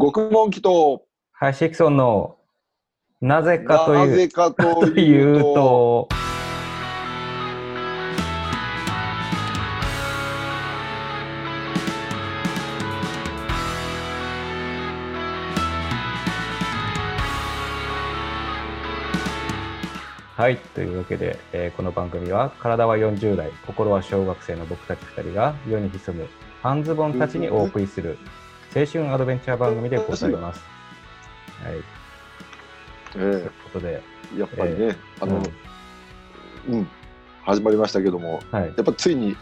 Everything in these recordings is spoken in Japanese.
獄門記と、林ソンのなぜかというなぜかとといいうと、はい、というわけで、えーこの番組は体は40代、心は小学生の僕たち2人が世に潜む半ズボンたちにお送りする青春アドベンチャー番組でございます。はい、えということで、えやっぱりね、あの、うん。うん、始まりましたけども、はい、やっぱついに、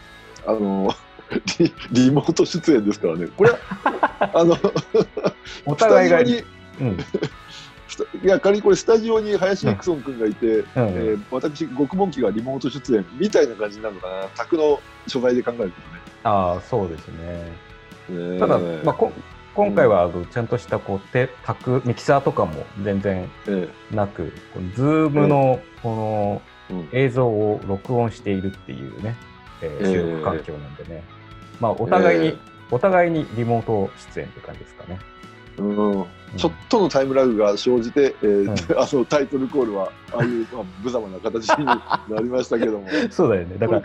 あの、リリモート出演ですからね、これは、あの、お互いが、うん、いや、仮にこれ、スタジオに林エクソン君がいて、うん。えー私、獄門記がリモート出演みたいな感じになるのかな、宅の所在で考えるああ、そうですね。ただ、まあ、こ今回はあのちゃんとしたこう手卓ミキサーとかも全然えなく、このズームのこの映像を録音しているっていうね、え収録環境なんでね、まあ、お互いに、ええお互いにリモート出演って感じですかね。うんちょっとのタイムラグが生じて、えーうん あのタイトルコールはああいう、まあ、無様な形になりましたけども。そうだよね。だから、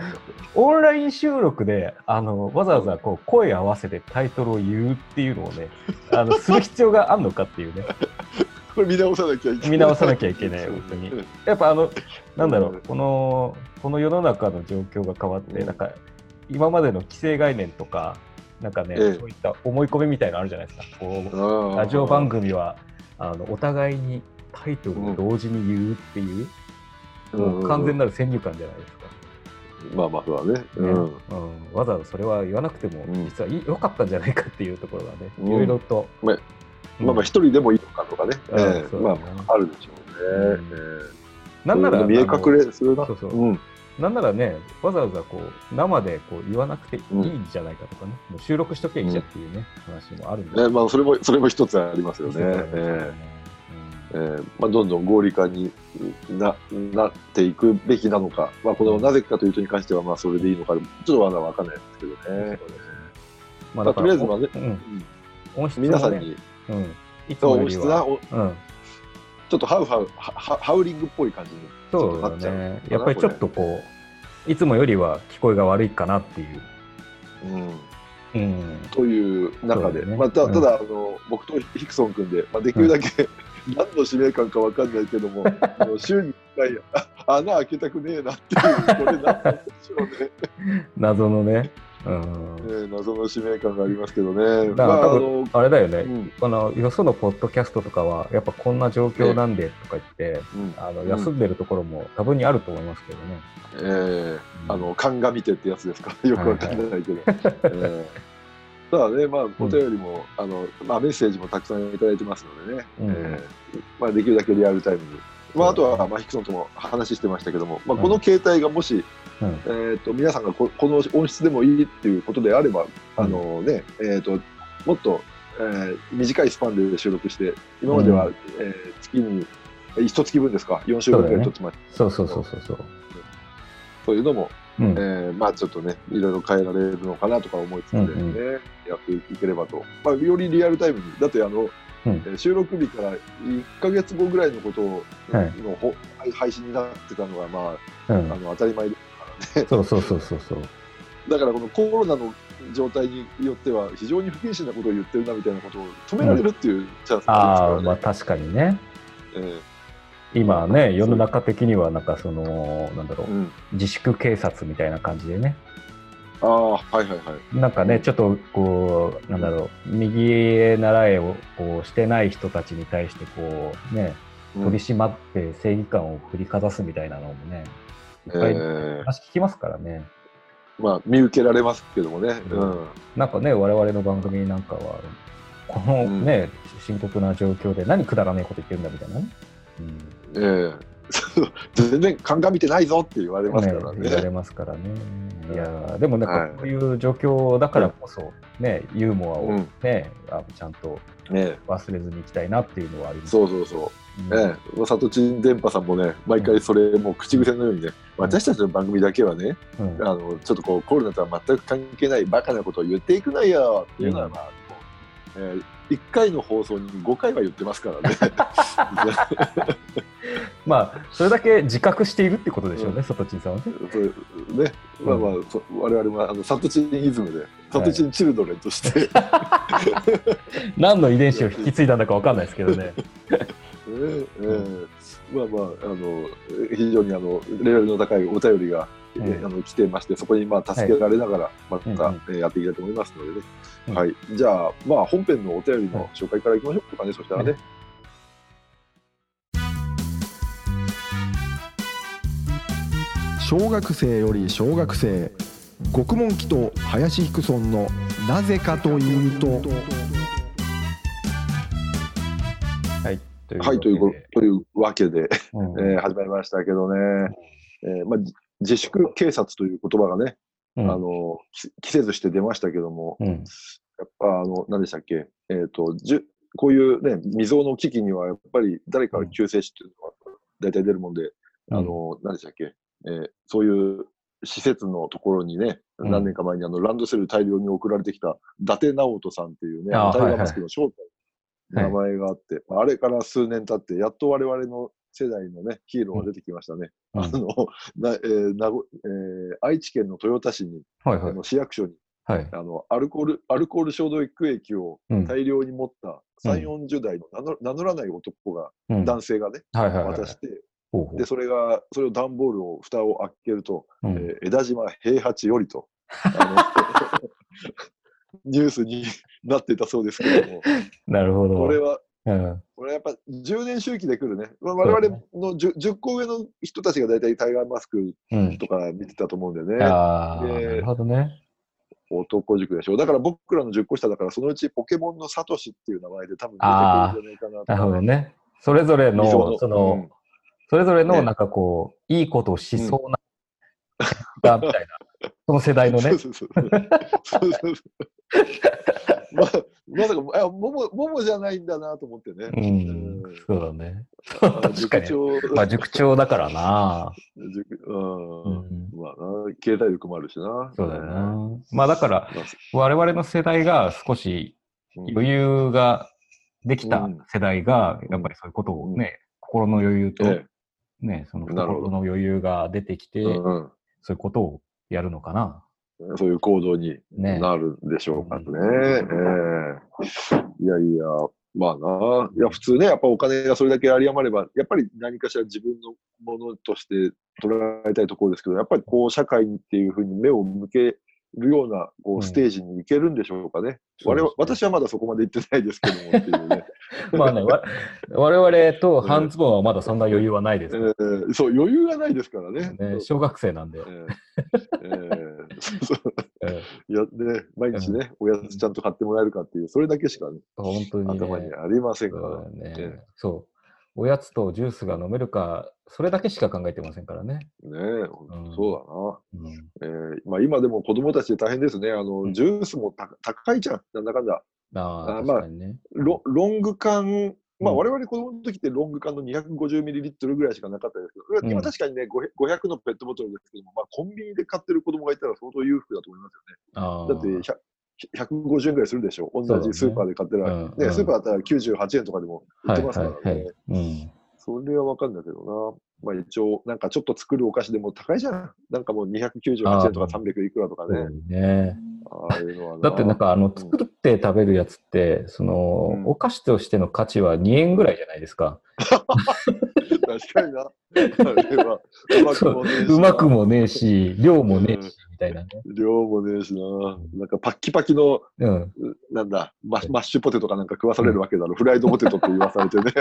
オンライン収録で、あの、わざわざこう声合わせてタイトルを言うっていうのをね、あの、する必要があるのかっていうね。これ見直さなきゃいけない。見直さなきゃいけない本当にうんやっぱあの、なんだろうこの、この世の中の状況が変わって、うんなんか、今までの既成概念とか、なんかね、ええ。そういった思い込みみたいなのあるじゃないですか。こうラジオ番組は、あの、お互いにタイトルを同時に言うっていう、もう完全なる先入観じゃないですか。まあまあそうだね。ね。うん。うん。わざわざそれは言わなくても、うん。実は良かったんじゃないかっていうところがね、うん。いろいろと。まあまあまあ一人でもいいのかとかね。うんええ。まそうだね。ああるでしょうね。うん。ええ。なんなら、見え隠れするな。そうそう。うんなんならね、わざわざこう生でこう言わなくていいんじゃないかとかね、もう収録しときゃいいじゃんっていうね、話もあるんで。ねまあそれもそれも一つありますよね。えまあどんどん合理化にななっていくべきなのか。まあこのなぜかというとに関してはまあそれでいいのかちょっとまだわかんないですけどね。ままあとりあえずまあねうん。皆さんにうん、いつもうん、ちょっとハウハウハハハウリングっぽい感じにそうだね。やっぱりちょっとこう、いつもよりは聞こえが悪いかなっていう。うん。うん、という中で、ね。まあ、たうん。ただあの、僕とヒクソン君で、まあ、できるだけ、何の使命感かわかんないけども、あの週に1回あ穴開けたくねえなっていう、これ何なんでしょうね、謎のね。謎の使命感がありますけどね。だから多の分あれだよね、うん。このよそのポッドキャストとかは、やっぱこんな状況なんでとか言って、うん。あのうん休んでるところも多分にあると思いますけどね。えーあの鑑みてってやつですか、よくわかんないけど。えーただね、まあ、お便りも、あのまあ、メッセージもたくさんいただいてますのでね、うん。えーまあ、できるだけリアルタイムに、まあ、あとは、まあ、ヒクソンとも話してましたけども、まあ、この携帯がもし、うん。えー、と皆さんがここの音質でもいいっていうことであれば、あのねえー、ともっと、えー短いスパンで収録して、今までは、うえー月に一月分ですか、4週分ぐらい撮ってました、そうそうそうそうそう。そういうのも、うん。えーまあちょっとね、いろいろ変えられるのかなとか思いつつね、うんうん。やっていければと、まあ、よりリアルタイムに、だってあの、うん。えー収録日から1か月後ぐらいのことを、はい。配信になってたのが、まうん。あ、あの当たり前でそうそうそうそうそう。だからこのコロナの状態によっては非常に不謹慎なことを言ってるなみたいなことを止められるっていうチャンスがああ、ありますからね。まあ確かにね。え今ね、世の中的にはなんかその、なんだろう、えうん、自粛警察みたいな感じでね。ああはいはいはい。なんかね、ちょっとこう、なんだろう、右へ習えをこうしてない人たちに対して、こう、ね、うん取り締まって正義感を振りかざすみたいなのもね、いっぱいええ話聞きますからね。まあ見受けられますけどもね。ううんんなんかね、我々の番組なんかは、このね、深刻な状況で何くだらねえこと言ってるんだみたいなね。うんええ 全然鑑みてないぞって言われますからね。ね言われますからね。いやーでもなんはいかこういう状況だからこそ、ね、ユーモアをうんね、あちゃんとね。忘れずにいきたいなっていうのはあります。そうそうそう。うん。ええ、サトチン電波さんもね、毎回それ、もう口癖のようにね、私たちの番組だけはね、うん。あのちょっとこうコロナとは全く関係ないバカなことを言っていくなよっていうのは、うん。まあ、こえー、1回の放送に5回は言ってますからね。まあ、それだけ自覚しているってことでしょうね、うんサトチンさんはね。そうね、まあまあ、そ我々はあのサトチンイズムで、サトチンチルドレンとして、何の遺伝子を引き継いだんだかわかんないですけどね。ねえーまあまあ、あの非常にあのレベルの高いお便りが、あの来てまして、そこにまあ助けられながら、また、やっていきたいと思いますのでね。うん。はい、じゃあ、まあ、本編のお便りの紹介からいきましょうかね、そしたらね。小学生より小学生。獄門記と林ヒクソンのなぜかというと。はい。というはい、というこわけでというわけで、うん。えー始まりましたけどね、えーまあ、じ自粛警察という言葉がね、うん。あのき季節して出ましたけども、うん。やっぱ、あの、何でしたっけ、えっ、と、じゅこういうね、未曾有の危機には、やっぱり誰かが救世主っていうのは大体出るもんで、あの、何でしたっけ、えーそういう施設のところにね、うん。何年か前にあのランドセル大量に送られてきた伊達直人さんっていうね、あータイガーはいはいマスクの正体、名前があって、まああれから数年経って、やっと我々の世代のね、ヒーローが出てきましたね。うん。あの、なえーなごえー愛知県の豊田市に、はいはい。あの市役所に、はい。あの、アルコール、アルコール消毒液をうん。大量に持ったうん3、40代の名乗名乗らない男が、うん。男性がね、渡して、で、それが、それを段ボールを、蓋を開けると、うん。えー枝島平八よりと、ニュースになってたそうですけども、なるほど。これは、うんこれやっぱ10年周期で来るね。まあ我々の 10, 10個上の人たちが大体タイガーマスクうん。とか見てたと思うんだよね。ああ、でなるほどね。男塾でしょ。だから僕らの10個下だから、そのうちポケモンのサトシっていう名前で多分出てくるんじゃないかなとなるほどね。それぞれの、理想その、うんそれぞれのねなんかこう、いいことをしそうな、がみたいな、その世代のね そう。そうそう。そうそうそうまあ、まさか、あ、もも、ももじゃないんだなと思ってね。うんうん、そうだね。あ 確かにまあ、塾長だからな。塾う。うんん。まあな、経済力もあるしな。そうだよな。まあ、だから、まあ我々の世代が少しうん余裕ができたうん世代が、やっぱりそういうことをね、心の余裕と、えね、その心の余裕が出てきて、そういうことをやるのかな。うん、そういう行動にねなるんでしょうかね。うええいやいや、まあな、いや普通ね、やっぱお金がそれだけ有り余れば、やっぱり何かしら自分のものとして捉えたいところですけど、やっぱりこう社会にっていうふうに目を向けるようなこうステージに行けるんでしょうかね。そうですね我々私はまだそこまで行ってないですけどもっていうね。まあね、わ我々と半ズボンはまだそんな余裕はないですえからーそう、余裕がないですからね。ね。小学生なんで。えーえー そうそうやね、毎日ね、おやつちゃんと買ってもらえるかっていう、それだけしか、ね、本当に、ね。頭にありませんから。ね、えそう。おやつとジュースが飲めるか、それだけしか考えてませんからね。ねえ、そううん。だな。えーまあ、今でも子供たちで大変ですね。あの、うんジュースもた高いじゃん、なんだかんだ。あまあ。ロロング缶、まあ、うん我々子供の時ってロング缶の250ミリリットルぐらいしかなかったですけど、うん今確かにね、500 500のペットボトルですけども、まあ、コンビニで買ってる子供がいたら相当裕福だと思います。よね。だって100 150円ぐらいするでしょ？同じスーパーで買ってる、うんねうんスーパーだったら98円とかでも売ってますからね。はいはいはい。うん。それはわかんないけどな。まあ一応、なんかちょっと作るお菓子でも高いじゃん。なんかもう298円とか300いくらとかね。ね。ああいうのはだってなんかあのん作って食べるやつって、その、うんお菓子としての価値は2円ぐらいじゃないですか。確かにな。あれは、うまくもねえしなうまくもねえし、量もねえし、みたいなね。量もねえしな。なんかパッキパキの、うん。なんだ、ママッシュポテトかなんか食わされるわけだろ。フライドポテトって言わされてね。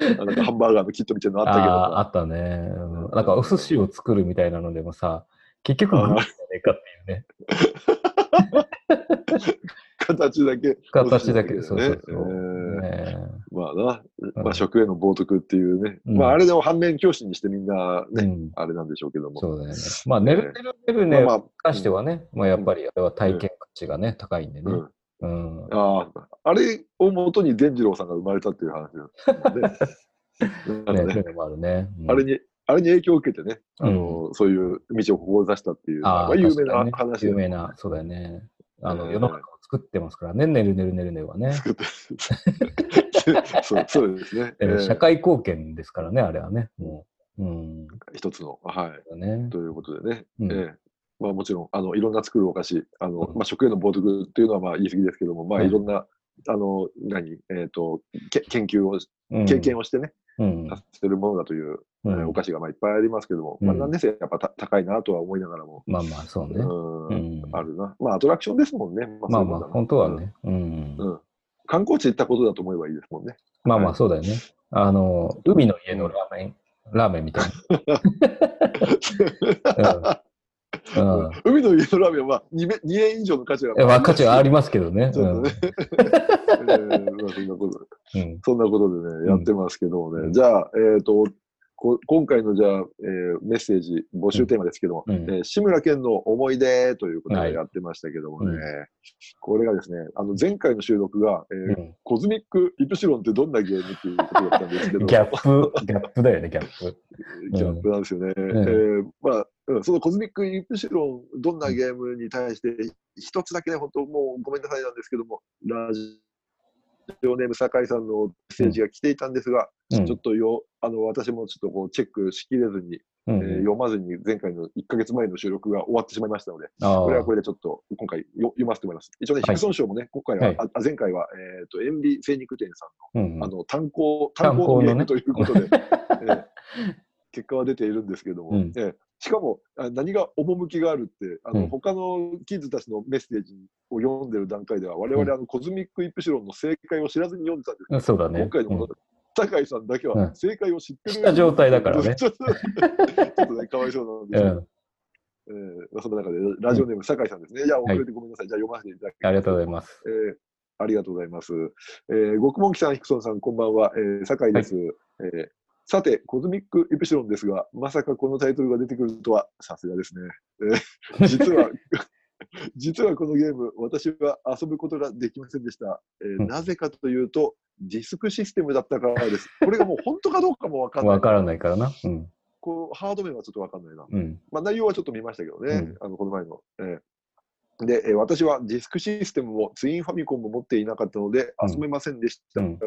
あ なんかハンバーガーのキットみたいなのあったけどああ。ったね。うんなんかお寿司を作るみたいなのでもさ、結局グルメじゃねえかっていうね。形だけ。形だけ、ねそうそうそう。えーねまあな、うんまあ食への冒涜っていうね。うんまああれでも反面教師にしてみんなね、うん、あれなんでしょうけども。そうだよね。まあ、ネルテルベルネに関してはね、まあ、やっぱりあれは体験価値がね、高いんでね。うんうん。ああ、あれをもとに伝次郎さんが生まれたっていう話です ね。なね、のでね。うんあれに、あれに影響を受けてね、あの、そういう道を志したっていう、まあ、有名な話有名な、そうだよね。あの、えー世の中を作ってますからね、ねるねるねるねはね。作ってそうそうですね。社会貢献ですからね、あれはね。もう。うん。一つの、はい。ね。ということでね。うんええまあもちろん、あの、いろんな作るお菓子、あの、うんまあ食への冒涜っていうのはまあ言い過ぎですけども、まあはいいろんな、あの、何、えっ、と、け研究を、うん経験をしてね、うん。させてるものだという、うんえーお菓子がまあいっぱいありますけども、うんまあ何年生やっぱた高いなとは思いながらも、まあまあ、そうね。うんうんあるな。まあアトラクションですもんね。ままあまあ、本当は。ね。うん。うん観光地行ったことだと思えばいいですもんね。まあまあ、そうだよね。あの、海の家のラーメン、ラーメンみたいな。うん。うん海の家のラーメンは 2, め2円以上の価値がえまあ、価値はありますけどね。そん。なことで。ね、やってますけどもね。うん。じゃあ、えっ、と、こ今回のじゃあ、えーメッセージ募集テーマですけども、うん。えー志村けんの思い出ということはい。でやってましたけどもね、うん。これがですね、あの前回の収録が、えーうん。コズミックイプシロンってどんなゲームっていうことだったんですけど、ギャップ、ギャップだよね、ギャップ。ギャップなんですよね。えーまあ、うん。そのコズミックイプシロン、どんなゲームに対して、一つだけね、本当もうごめんなさいなんですけども、ラジオネーム酒井さんのメッセージが来ていたんですが、うん。ちょっとよ、あの、私もちょっとこうチェックしきれずに、うんえー読まずに前回の1ヶ月前の収録が終わってしまいましたので、あこれはこれ。れでちょっと今回よ読ませてもらいます。一応ね、はい。ヒクソン賞もね、今回は、はい。ああ前回は、えっ、と、塩ビ精肉店さんうんの、あの、炭鉱、炭鉱のね炭鉱のゲームということで、えー結果は出ているんですけども、うん。えーしかもあ何が趣があるって、あの、うん他のキッズたちのメッセージを読んでる段階では、我々、あの、コズミックイプシロンの正解を知らずに読んでたんですけどそうだね。今回のこの、酒井さんだけうんは正解を知ってる、した状態だからねちょっとね、かわいそうなんですけど、うん。えーまあその中で、ラジオネーム、酒井さんですね。いや、遅れてごめんなさい。じゃあ読ませていただきます。ありがとうございます。えーありがとうございます。えー、極門記さん、ヒクソンさん、こんばんは。えー、酒井です、えーさて、コズミックイプシロンですが、まさかこのタイトルが出てくるとは、さすがですね。えー 実は、実はこのゲーム、私は遊ぶことができませんでした。えーうんなぜかというと、ディスクシステムだったからです。これがもう本当かどうかもわかんない。わからないからな。うん。こうハード面はちょっとわかんないな。うん。まあ、内容はちょっと見ましたけどね、うんあのこの前の。えーで、えー私はディスクシステムもツインファミコンも持っていなかったのでうん遊べませんでしたが、うん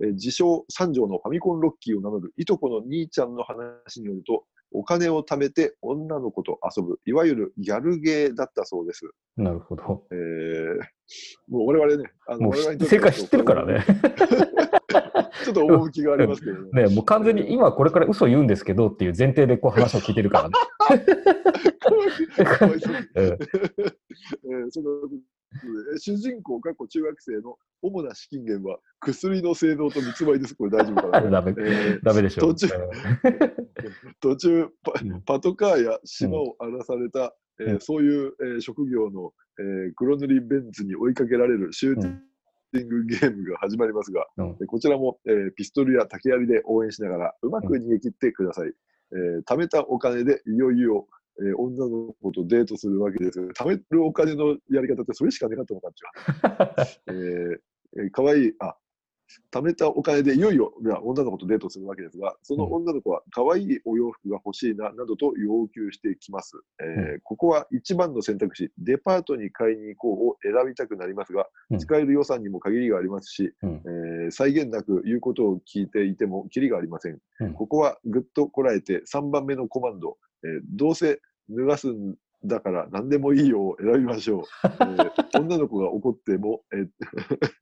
えー自称三条のファミコンロッキーを名乗るいとこの兄ちゃんの話によると、お金を貯めて女の子と遊ぶ、いわゆるギャルゲーだったそうです。なるほど。えーもう我々ね、あの正解知ってるからね。ちょっと趣がありますけどね。ねもう完全に今これから嘘言うんですけどっていう前提でこう話を聞いてるからね。かわいそう にうんえーそのえー主人公、過去中学生の主な資金源は薬の製造と密売です。これ大丈夫かな、ダメえーダメでしょ。途中 途中パトカーや島を荒らされた、えーうんそういう、えー職業の、えー黒塗りベンツに追いかけられるシューティングゲームが始まりますが、うんえこちらも、えーピストルや竹槍で応援しながらうまく逃げ切ってください。えー貯めたお金でいよいよ、えー女の子とデートするわけです。貯めるお金のやり方ってそれしかなかったのかっちゃう。えかわいい、あ、貯めたお金でいよいよいや女の子とデートするわけですが、その女の子は可愛いお洋服が欲しいな、などと要求してきます。えーうここは一番の選択肢、デパートに買いに行こうを選びたくなりますが、うん。使える予算にも限りがありますし、うん。えー際限なく言うことを聞いていてもキリがありません。ここはぐっとこらえて3番目のコマンド、えーどうせ脱がすんだから何でもいいよを選びましょう。えー 女の子が怒っても、えー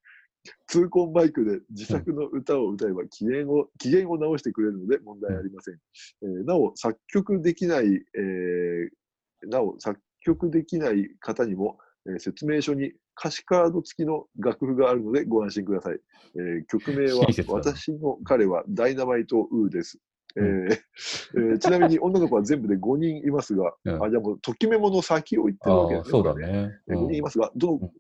痛恨マイクで自作の歌を歌えば機嫌を機嫌を直してくれるので問題ありません。えーなお、作曲できない、えーなお、作曲できない方にも、えー説明書に歌詞カード付きの楽譜があるのでご安心ください。えー曲名は私の彼はダイナマイトウーです。えうーえーちなみに女の子は全部で5人いますが、うんあじゃあもうときめもの先を言ってるわけですね。そうだね。えー5人いますが、どの、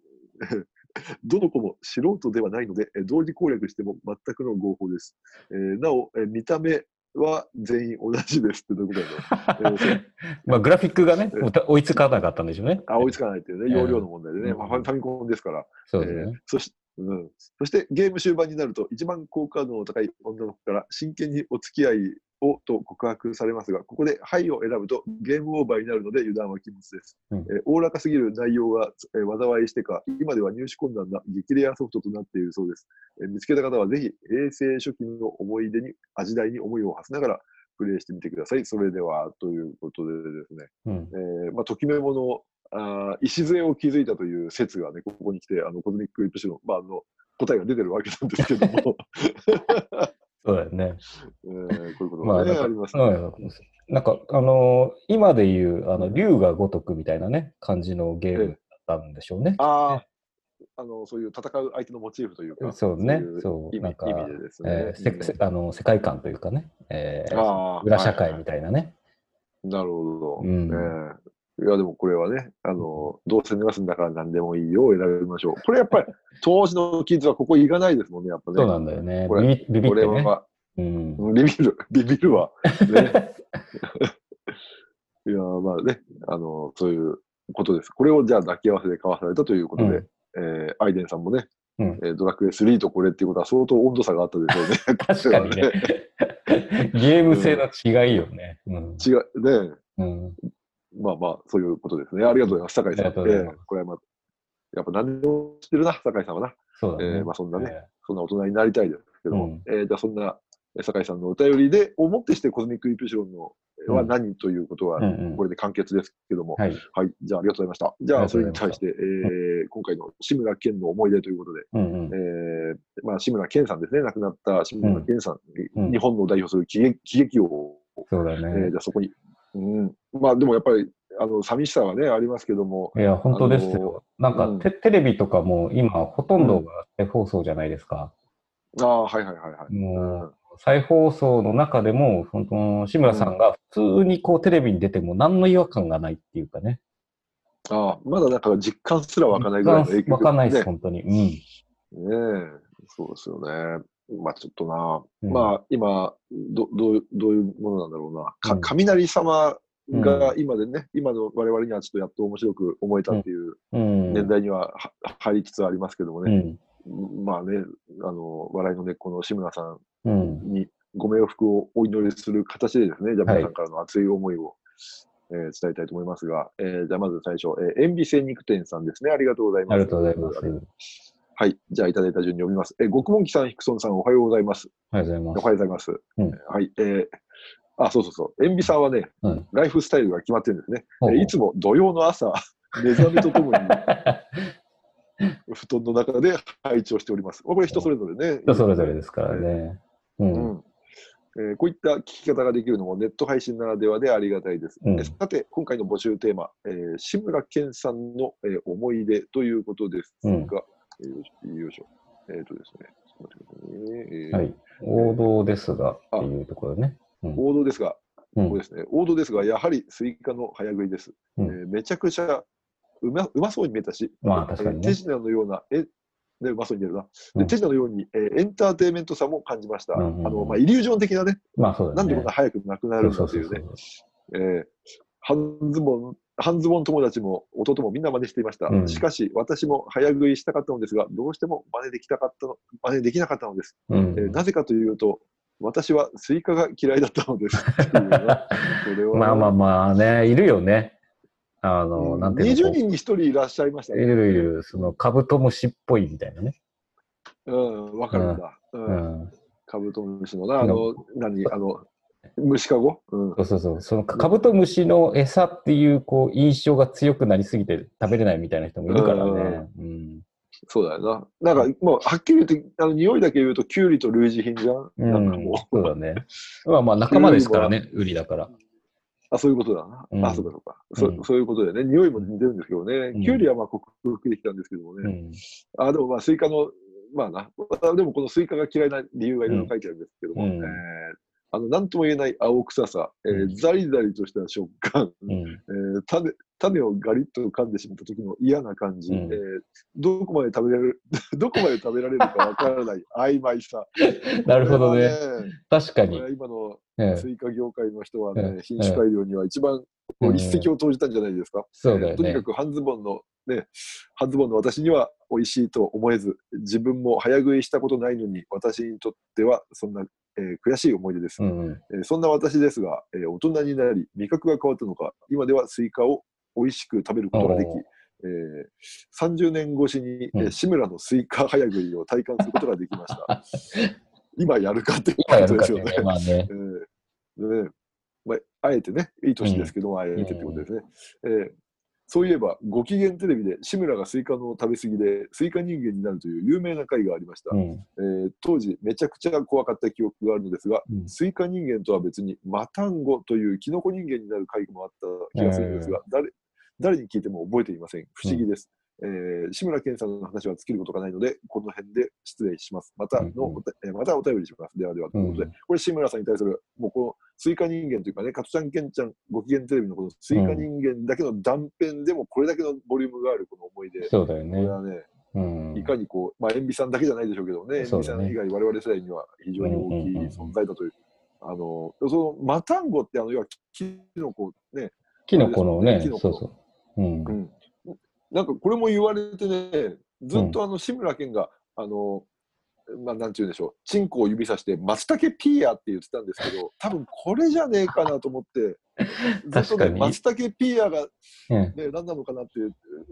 うん どの子も素人ではないので、えー同時攻略しても全くの合法です。えーなお、えー見た目は全員同じですってどういうこ まあグラフィックがね、追いつかなかったんでしょうね。あ追いつかないっていうね、容量の問題でね、うんまあファミコンですから。そうですえーね。そしうん、そしてゲーム終盤になると、一番好感度の高い女の子から真剣にお付き合いをと告白されますが、ここではいを選ぶとゲームオーバーになるので油断は禁物です。うんえおらかすぎる内容が、えー災いしてか、今では入手困難な激レアソフトとなっているそうです。えー見つけた方はぜひ平成初期の思い出に、味代に思いを馳せながらプレイしてみてください。それでは、ということでですね、うん。えーまあ、ときめもの、あー礎を築いたという説がね、ここに来て、あのコズミックリップシの、まあ、あの答えが出てるわけなんですけども、そうだよね。えーこういうことまあ、がね、なんかありますね。うんなんか、あのー今で言う、あの、竜が如くみたいなね、感じのゲームだったんでしょうね。ああ、あの、そういう戦う相手のモチーフというか、そうねいそう意味なんか意味でですね。えーあの世界観というかね、えー裏社会みはいたいなね。なるほど。うんえーいや、でもこれはね、あの、どうせ逃すんだから何でもいいよを選びましょう。これやっぱり、当時のキッズはここ行かないですもんね、やっぱね。そうなんだよね。これビビビビこれってね。は、うん。ビビる、ビビるわ。ね、いや、まあね、あの、そういうことです。これをじゃあ抱き合わせで交わされたということで、うんえーアイデンさんもね、うんえードラクエ3とこれっていうことは相当温度差があったでしょうね。確かにね。ゲーム性の違いよね。うん。違う、ね、うん、まあまあ、そういうことですね。ありがとうございます、酒井さん。ありがとうございます。えーこれはまあ、やっぱ何でも知ってるな、酒井さんはな。そうだね。えーまあそんなねえそんな大人になりたいですけども、うん。えーじゃあそんなえー酒井さんのお便りで、をもってしてコズミックイプシロンの、えーはうん。何ということは、うんうん。これで完結ですけども、ーはい。はい、じゃあありがとうございました。じゃあそれに対して、えー今回の志村けんの思い出ということで、うんうん。えーまあ、志村けんさんですね、亡くなった志村けんさん、うん。日本を代表する喜劇王、そうだえーねじ。ゃあそこに、うん、まあでもやっぱり、あの寂しさはね、ありますけども、いや、本当ですよ。なんかうんテ、テレビとかも今、ほとんどが再放送じゃないですか。ああ、はいはいはいはい。もう、再放送の中でも、本当志村さんが普通にこうテレビに出ても何の違和感がないっていうかね。ああ、まだなんか実感すら湧かないぐらいの影響わかんないです、ね本当に。うん。ねえ、そうですよね。まあちょっとな、うんまあ今ど、どう、どういうものなんだろうな。かうん雷様うが今でね、今の我々にはちょっとやっと面白く思えたっていううん。年代にはは入りつつありますけどもうね。ん。まあね、あの、笑いの根っこの志村さんうん。にご冥福をお祈りする形でですね、じゃあはい皆さんからの熱い思いを、えー伝えたいと思いますが、えーじゃあまず最初、えー、塩ビ精肉店さんですね。ありがとうございます。ありがとうございます。はい。じゃあ、いただいた順に読みます。えー、極門記さん、ヒクソンさん、おはようございます。ありがとうございおはようございます。うんはい。えーあ、そうそうそう。塩ビさんはね、ます。うん。ライフスタイルが決まってるんですね。ほうほうえーいつも土曜の朝、目覚めとともに布団の中で配置をしております。まあこれ人それぞれね。人それぞれですからね。う。うんん。えーこういった聞き方ができるのもネット配信ならではでありがたいです。うんえさて、今回の募集テーマ、えー志村けんさんの、えー思い出ということですが、よいしょよいしょ。えっ、とですね、ちょっと待ってくださいね。えーはい。王道ですがっていうところね。うん。王道ですが、うんここですね。王道ですが、やはりスイカの早食いです。うんえーめちゃくちゃうまうまそうに見えたし、まあ確かにねえー手品のような、え、ね、うまそうに見えるな。うんで手品のように、えーエンターテインメントさも感じました。うんうんうんあの、まあ、イリュージョン的なね、まあそうだね。なんでこんな早くなくなるんだというね。えー半ズボン、半ズボン友達も弟もみんな真似していました。うんしかし、私も早食いしたかったのですが、どうしても真似できたかったの、真似できなかったのです。うんえーなぜかというと、私はスイカが嫌いだったのです。まあまあまあね、いるよね。あの、なんていう20の人に1人いらっしゃいましたいね。るいる、そのカブトムシっぽいみたいなね。うん、わかるんだ。う。うんん。カブトムシのな、あの、何、あの、虫かご？うん。そうそうそう。そのカブトムシの餌っていう、こう、印象が強くなりすぎて食べれないみたいな人もいるからね。うん。そうだよな。なんか、もう、はっきり言って、あの、匂いだけ言うと、キュウリと類似品じゃん。うんなんかもう、そうだね。まあまあ仲間ですからね、ウリだから。あ、そういうことだな。うんあ、そうかそうか、そうんそういうことでね、匂いも似てるんですけどね。うんキュウリはまあ克服できたんですけどもね。うん。あ、でもまあ、スイカの、まあな、あでもこのスイカが嫌いな理由がいろいろ書いてあるんですけども、うんえーあの、なんとも言えない青臭さ、えーうんザリザリとした食感、うん。えー種種をガリッと噛んでしまった時の嫌な感じ、うんえーどこまで食べられる、どこまで食べられるかわからない曖昧さ。なるほどね。ね確かに今のええスイカ業界の人はね、ええ品種改良には一番一石を投じたんじゃないですか。そうだよねえーとにか。く半ズボンの、ね、半ズボンの私には美味しいと思えず、自分も早食いしたことないのに、私にとってはそんな、えー悔しい思い出です。うんうん。えーそんな私ですが、えー大人になり、味覚が変わったのか、今ではスイカを美味しく食べることができえー30年越しに、えーうん志村のスイカ早食いを体感することができました。今やるかってことですよねね。。まあね。えーねまあ、あえてね、いい年ですけども、あえてってことですね。えーそういえば、ご機嫌テレビで志村がスイカの食べ過ぎで、スイカ人間になるという有名な回がありました。うん。えー当時、めちゃくちゃ怖かった記憶があるのですが、うんスイカ人間とは別に、マタンゴというキノコ人間になる回もあった気がするんですが、誰誰に聞いても覚えていません。不思議です。えー志村けんさんの話は尽きることがないので、この辺で失礼します。またの、うんうんえーまたお便りします。ではでは、ということで、うんこれ志村さんに対する、もうこのスイカ人間というかね、加トちゃんけんちゃんご機嫌テレビのこのスイカ人間だけの断片でもこれだけのボリュームがあるこの思い出。そうだよね。これはね、うん。いかにこう、まあ、塩ビさんだけじゃないでしょうけどね、塩ビさん以外我々世代には非常に大きい存在だという。あの、その、マタンゴって、あの、要は、キノコね、キノコのね、そうそう。うんう。ん。なんか、これも言われてね、ずっとあの、志村けんが、あの、まあ、なんて言うんでしょう、チンコを指さして、松茸ピーヤって言ってたんですけど、多分これじゃねえかなと思って、ずっとね、松茸ピーヤがうんね、何なのかなって、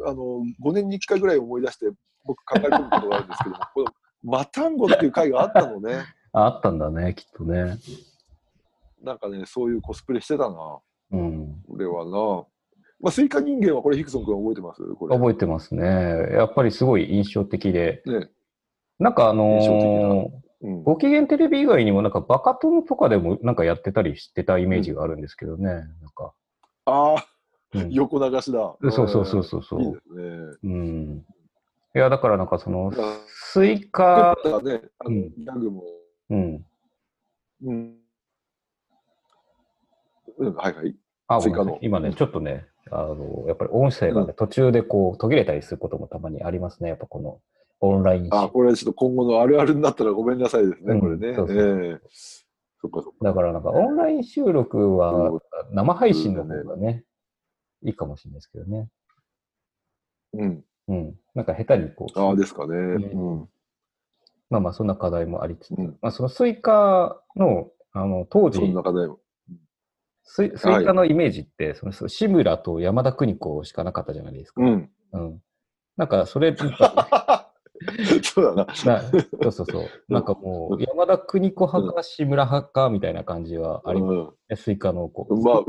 あの、5年に1回ぐらい思い出して、僕考え込むことがあるんですけども、このマタンゴっていう回があったのね。ああったんだね、きっとね。なんかね、そういうコスプレしてたな、うん。これはな。まあ、スイカ人間はこれ、ヒクソン君覚えてます？これ。覚えてますね。やっぱりすごい印象的で。ね。なんかあのーうん。ご機嫌テレビ以外にもなんかバカ殿とかでもなんかやってたりしてたイメージがあるんですけどね。なんか。ああ、うん横流しだ。そうそうそうそうそういいですね。うん。いや、だからなんかその、あスイカ、グも。うん。うん。うん、はいはい。あ、今ね、ちょっとね、あの、やっぱり音声がね、途中でこう途切れたりすることもたまにありますね。やっぱこのオンラインあ、これはちょっと今後のあるあるになったらごめんなさいですね、うんこれね。そうそうええそっかそっか。だからなんかオンライン収録うはん生配信の方がね、いいかもしれないですけどね。うん。うん。なんか下手にこう、ああ、ですかね。んうん。まあまあそんな課題もありつつ、うんまあそのスイカの、あの、当時そん、な課題も。スイスイカのイメージって、そのその志村と山田邦子しかなかったじゃないですか。うん。うん。なんかそれ、そうだな。なそうそうそう。なんかもう、山田邦子派か志村派かみたいな感じはありますね、スイカのこう。うん、ま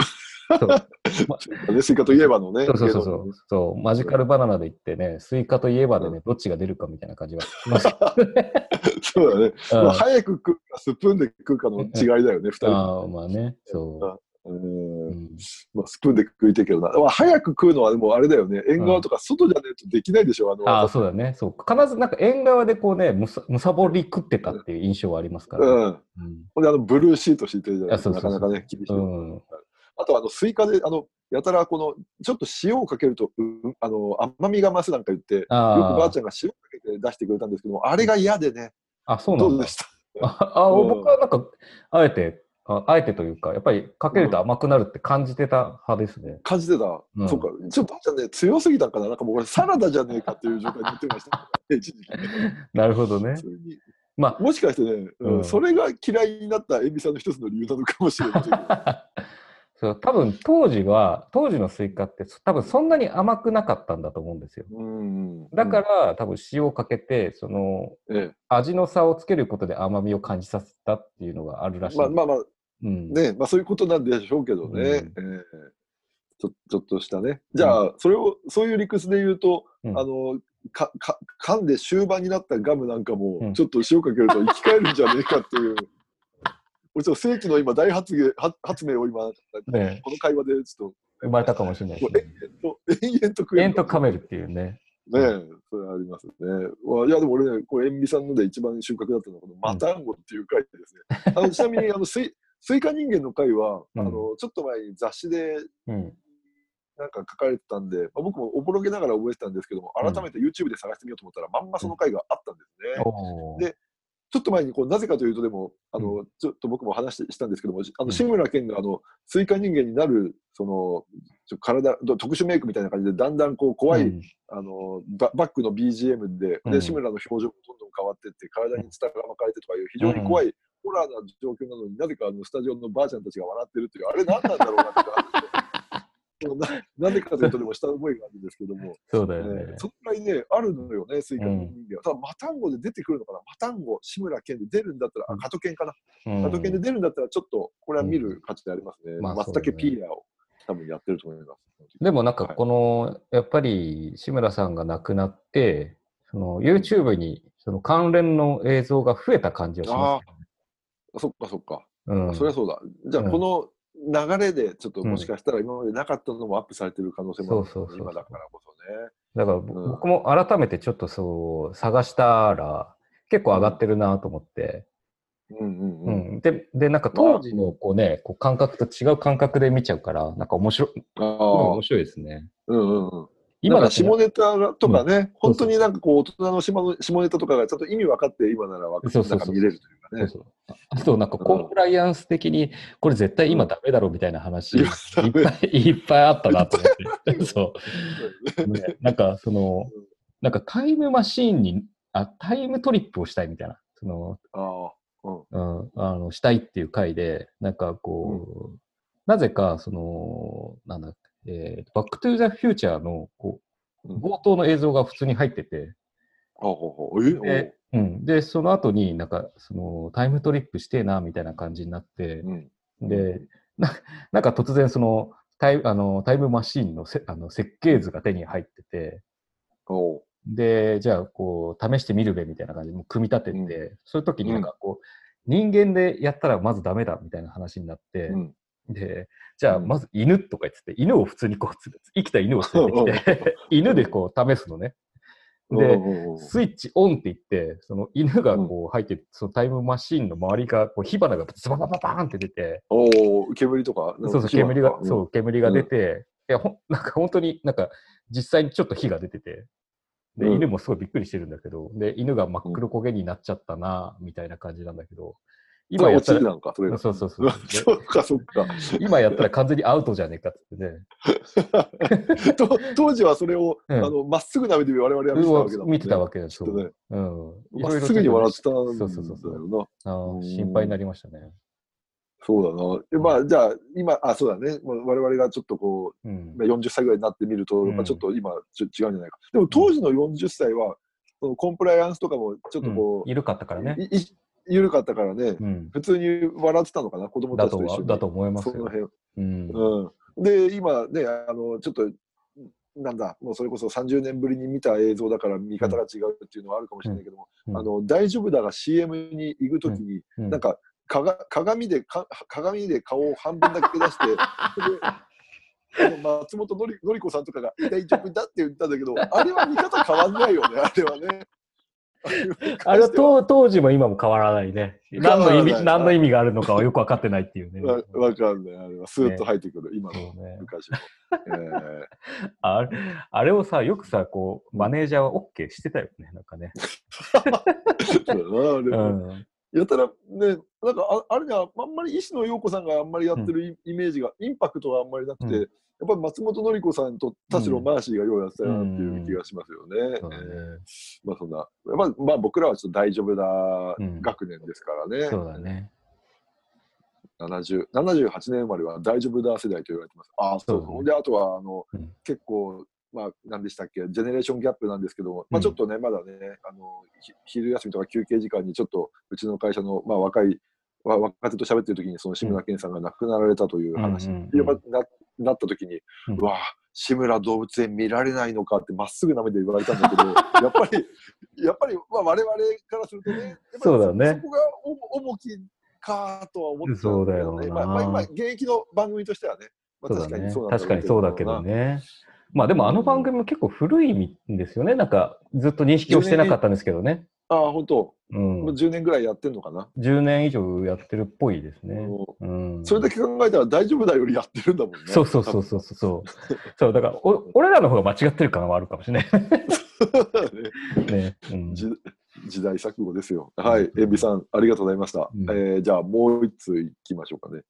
そうあ、ね、スイカといえばのね。そうそうそうそうそう。マジカルバナナで言ってね、スイカといえばでね、どっちが出るかみたいな感じはします。そうだね。うんまあ、早く食うか、スプーンで食うかの違いだよね、二人。ああ、まあね、そう。うんうんまあ、スプーンで食いてえけどな。まあ、早く食うのは、もうあれだよね。縁側とか外じゃねえとできないでしょ、あの。ああ、そうだね。そう。必ずなんか縁側でこうね、むさむさぼり食ってたっていう印象はありますから、ね。うん。うん。ほんで、あの、ブルーシート敷いてるじゃないあそうそうそうなかなかね、厳しい。うん。あと、あの、スイカで、あの、やたら、この、ちょっと塩をかけると、うんあの、甘みが増すなんか言って、よくあばあちゃんが塩かけて出してくれたんですけども、あれが嫌でね、あ、あ、そうなんだどうで。した？あ、あうん僕はなんか、あえて、ああえてというか、やっぱりかけると甘くなるって感じてた派ですね。感じてた。うんそっか。ちょっとばあちゃんね、強すぎたんかな？なんかもうこれサラダじゃねえかっていう状態になってました、一時期。なるほどねまもしかしてね、うんうんそれが嫌いになった塩ビさんの一つの理由なのかもしれないけど。あ、そう多分当時は、当時のスイカって多分そんなに甘くなかったんだと思うんですよ。うんだから、多分塩をかけて、そのえ味の差をつけることで甘みを感じさせたっていうのがあるらしえ、い。まあまあまあ、うん、ね、まあそういうことなんでしょうけどね。うんええちょちょっとしたね。じゃあ、それを、そういう理屈で言うと、うんあの、か、か、噛んで終盤になったガムなんかも、うんちょっと塩かけると生き返るんじゃねえかっていう。俺ちょっと世紀の今大発言、発発明を今、ねこの会話でちょっ生まれたかもしれないと、ですもね。う延々と、延々と食え延々と噛めるっていうね。ねえ、それありますね。わいや、でも俺ね、これ、塩ビさんので一番収穫だったのは、このマタンゴっていう回ですね。あのちなみに、あのスイカ人間の回は、うん。あの、ちょっと前に雑誌でうん。なんか書かれてたんで、まあ、僕もおぼろげながら覚えてたんですけども、改めて YouTube で探してみようと思ったら、まんまその回があったんですね。おー。でちょっと前にこう、なぜかというと、でも、あの、ちょっと僕も話ししたんですけども、あの、うん。志村けんが、あの、スイカ人間になる、その、ちょ体、ど特殊メイクみたいな感じで、だんだんこう、怖い、うん。あのバ、バックの BGM で、うん。で、志村の表情もどんどん変わってって、体にツタが巻かれてとかいう、非常に怖い、ホラーな状況なのになぜかあのスタジオのばあちゃんたちが笑ってるっていう、あれ何なんだろうなとかなぜかというと、でも下覚えがあるんですけども、そうだよねね。そのくらいね、あるのよね、スイカの人間は。ただ、マタンゴで出てくるのかな、マタンゴ、志村けんで出るんだったら、あ、カトケンかな、うんカトケンで出るんだったら、ちょっと、これは見る価値でありますね。まあ松茸ピーラーを多分やってると思います。でもなんかこの、やっぱり志村さんが亡くなって、その YouTube にその関連の映像が増えた感じがします。そっかそっか。うん、そりゃそうだ。じゃあ、うんこの流れで、ちょっともしかしたら今までなかったのもアップされてる可能性もある、そうそうそうそう今だからこそね。だからぼ僕も改めてちょっとそう探したら結構上がってるなと思って、うんうんううん。んででなんか当時のこうね、こう感覚と違う感覚で見ちゃうからなんか面白いああ面、白いですね。うんうんうん。今だ下ネタがとかね、そう本当になんかこう、大人の下の下ネタとかがちゃんと意味分かって、今ならわかそうそうそうなんか見れるというかね。そうそうあとなんかコンプライアンス的にこれ絶対今ダメだろみたいな話、いっぱい いっぱいあったなと思って。そう。ね、なんかその、なんかタイムマシーンに、あ、タイムトリップをしたいみたいな。その、ああ、うん。うん、あの、したいっていう回で、なんかこう、なぜか、その、なんだ、えーバックトゥーザフューチャーの、こう、うん。冒頭の映像が普通に入ってて、で、う。ん、で、その後になんか、その、タイムトリップしてえな、みたいな感じになって。お、うん。で、ななんか突然その、タイあのタイムマシーンのせあの設計図が手に入ってて、で、じゃあ、こう、試してみるべみたいな感じで組み立てて、うん。そういう時になんかこう、人間でやったらまずダメだみたいな話になって、うん。で、じゃあ、うん。まず犬とか言ってて、犬を普通にこうつ、生きた犬を連れてきて、犬でこう試すのね。で、スイッチオンって言って、その犬がこう入って、そのタイムマシーンの周りがこう火花がズババババーンって出て、おお煙とかそうそう、煙が、うそう、煙が出て、いや、ほん、なんか本当になんか、実際にちょっと火が出てて、で、うん。犬もすごいびっくりしてるんだけど、で、犬が真っ黒焦げになっちゃったな、みたいな感じなんだけど、今今やったら、か、それが。そうそうそうう。そっか、そっか。で 今やったら完全にアウトじゃねえかってね。と当時はそれを、うんあの、まっすぐな目で我々は見てたわけだね。見てたわけですよ。きっとね。うん。まっすぐに笑ってたんだよそうそうそうそうな。あ心配になりましたね。そうだな。でまあ、じゃあ、今、あ、そうだね。まあ我々がちょっとこう、うん。まあ40歳ぐらいになってみると、うんまあ、ちょっと今ちょ違うんじゃないか。でも当時の40歳は、そのコンプライアンスとかもちょっとこう、緩かったからね。緩かったからね、うん。普通に笑ってたのかな、子供たちと一緒に。だと思いますよ。その辺。うん。うん。で、今ね、あの、ちょっと、なんだ、もうそれこそ30年ぶりに見た映像だから見方が違うっていうのはあるかもしれないけども、うんあの、大丈夫だが CM に行くときに、うんなんか、かが鏡でか、鏡で顔を半分だけ出して、松本のりのり子さんとかが大丈夫だって言ったんだけど、あれは見方変わんないよね、あれはね。あれは当当時も今も変わらないね。何の意味、何の意味があるのかはよく分かってないっていうね。わわかんない、あれはスーッと入ってくる、今のそうね。えあれあれをさ、よくさ、こう、マネージャーは OK してたよね、なんかね。うん。やたらね、なんかああれにはあんまり石野陽子さんがあんまりやってるイ,、メージが、インパクトがあんまりなくて、うんやっぱり松本のり子さんと田代マーシーがようやってたなっていう気がしますよね。そうだねえーまあそんな、まあ、まあ僕らはちょっと大丈夫だうん学年ですからね。そうだね。70 78年生まれは大丈夫だ世代と言われてます。ああ、そうそう。で、あとは、あの、うん結構、まあ、何でしたっけ、ジェネレーションギャップなんですけども、まあ、うん。ちょっとね、まだね、あの、ひ昼休みとか休憩時間にちょっと、うちの会社の、まあ、若い、わ若手と喋ってる時に、その志村けんさんが亡くなられたという話。に、うんうんうん。ななった時に、ううんわあ志村動物園見られないのかってまっすぐな目で言われたんだけど、やっぱり、やっぱり、まあ、我々からするとね、そうだね。そこがお重きかとは思ってたんそうだよな。まあ、まあ、今、現役の番組としてはね、まあ、確かにそうなんだろ確かにそうだけどな。ね。まあでもあの番組も結構古いんですよね。なんかずっと認識をしてなかったんですけどね。ああ、本当、うんもう。10年ぐらいやってんのかな。10年以上やってるっぽいですね。もうん。うそれだけ考えたら大丈夫だよりやってるんだもんね。そうそうそうそうそうそう。だからお、俺らの方が間違ってる感はあるかもしれない。ね ね。うん、時時代錯誤ですよ。はい。エビさん、ありがとうございました。うんえーじゃあ、もう一通いきましょうかね。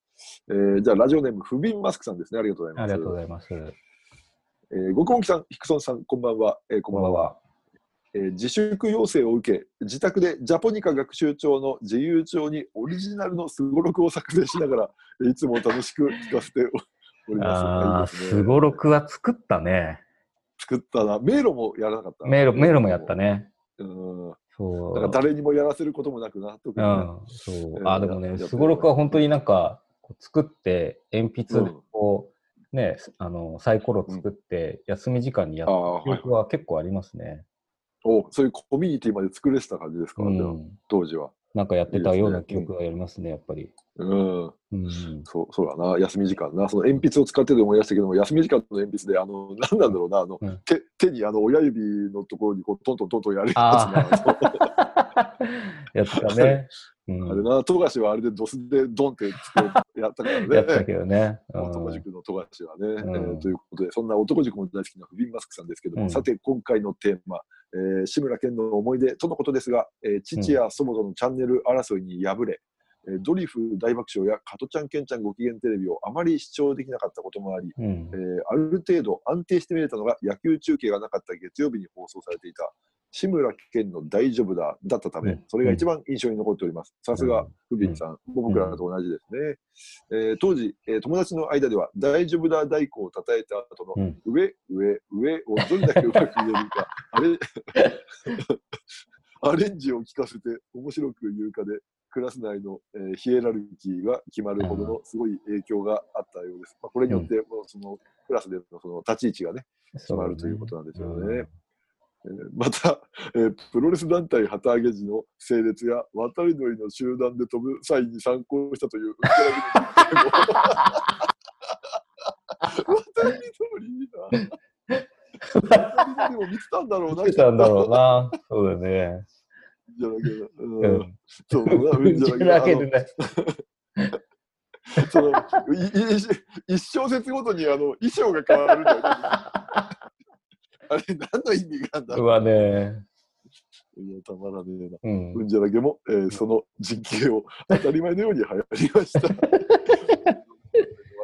えーじゃあ、ラジオネーム、フビンマスクさんですね。ありがとうございます。ありがとうございます。えー、ごくもきさん、ヒクソンさん、こんばんは。えーこんばんは。えー自粛要請を受け、自宅でジャポニカ学習帳の自由帳にオリジナルのすごろくを作成しながら、えーいつも楽しく聞かせております。すごろくは作ったね。作ったな。迷路もやらなかった。メール、メールもやった。ね。うん。そう。だから誰にもやらせることもなくな、特にね、うん、そうえ。ーあ、でもね、すごろくは本当になんか、作って、鉛筆でうんこう、ね、あの、サイコロ作って、休み時間にやっ。た記憶は結構ありますね。おそういうコミュニティまで作れてた感じですか、うん。当時は。なんかやってたような記憶がありますね、やっぱり。うん。うん。そう、そうだな。休み時間な。その鉛筆を使ってで思い出したけども、休み時間の鉛筆で、あの、何なんだろうな、あの、うん手、手にあの、親指のところにこう、トントントントンやるやつあな。やってたね。うん。あれな、富樫はあれでドスでドンってやったからね。やったけどね。うん。男塾の富樫はね、ん。えーということで、そんな男塾も大好きなフビンマスクさんですけども、うん。さて、今回のテーマ、えー志村けんの思い出とのことですが、えー父や祖母とのチャンネル争いに敗れ、えードリフ大爆笑や加トちゃんけんちゃんご機嫌テレビをあまり視聴できなかったこともあり、うんえ。ーある程度安定して見れたのが野球中継がなかった月曜日に放送されていた志村けんの大丈夫だだったため、うんそれが一番印象に残っております。さすがフビンさん、僕らと同じですね。えー当時、えー友達の間では大丈夫だ大工を叩いた後のうん。上、上、上をどれだけうまく言えるか、あれ アレンジを聞かせて面白く言うかで、クラス内の、えーヒエラルキーが決まるほどのすごい影響があったようです。まあ、これによって、もうそのクラスでのその立ち位置がね、決まるということなんですよね。えーまた、えープロレス団体旗揚げ時の整列や渡り鳥の集団で飛ぶ際に参考したという、うんちゃらぎの渡り鳥いいな。渡り鳥 も見てたんだろうな。見てたんだろうな。そうだよね。じゃなきゃううんん。そううんじゃなきゃだけどそのいい一小節ごとにあの衣装が変わるんだよね。あれ、何の意味があるんだろうわね。う。いや、たまらねえな。うんうんじゃらけも、えーその実験を当たり前のように流行りました。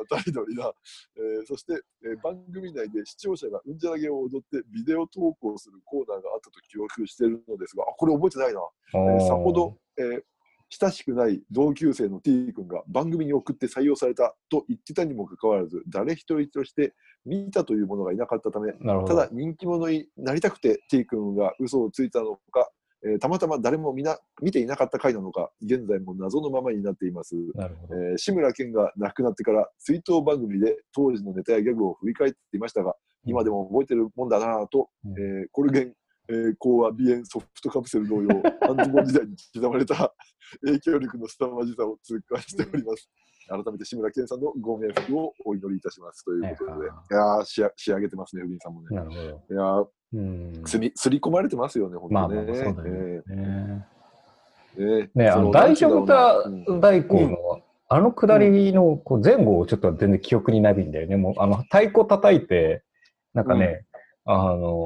渡り鳥だ、えーそして、えー番組内で視聴者がうんじゃらげを踊ってビデオ投稿するコーナーがあったと記憶しているのですが、あこれ覚えてないな。えーさほど、えー親しくない同級生の T 君が番組に送って採用されたと言ってたにもかかわらず、誰一人として見たというものがいなかったため。ただ人気者になりたくて T 君が嘘をついたのか、えーたまたま誰も見な見ていなかった回なのか、現在も謎のままになっています。なるほど。えー志村けんが亡くなってから追悼番組で当時のネタやギャグを振り返っていましたが、今でも覚えてるもんだなぁと、うんえーコルゲン、えー、講和鼻炎ソフトカプセル同様、半ズボン時代に刻まれた影響力の凄まじさを痛感しております。改めて志村けんさんのご冥福をお祈りいたしますということで、いはいやー仕上げてますね、フビンさんもね。なるほど。いやーうん。すりすり込まれてますよね、本まあまあ、当ね。そうだよね。えーねね、あその、大丈夫だ大根の、あのくだりのこう前後をちょっと全然記憶にないんだよね。もう、あの、太鼓叩いて、なんかね、あのー、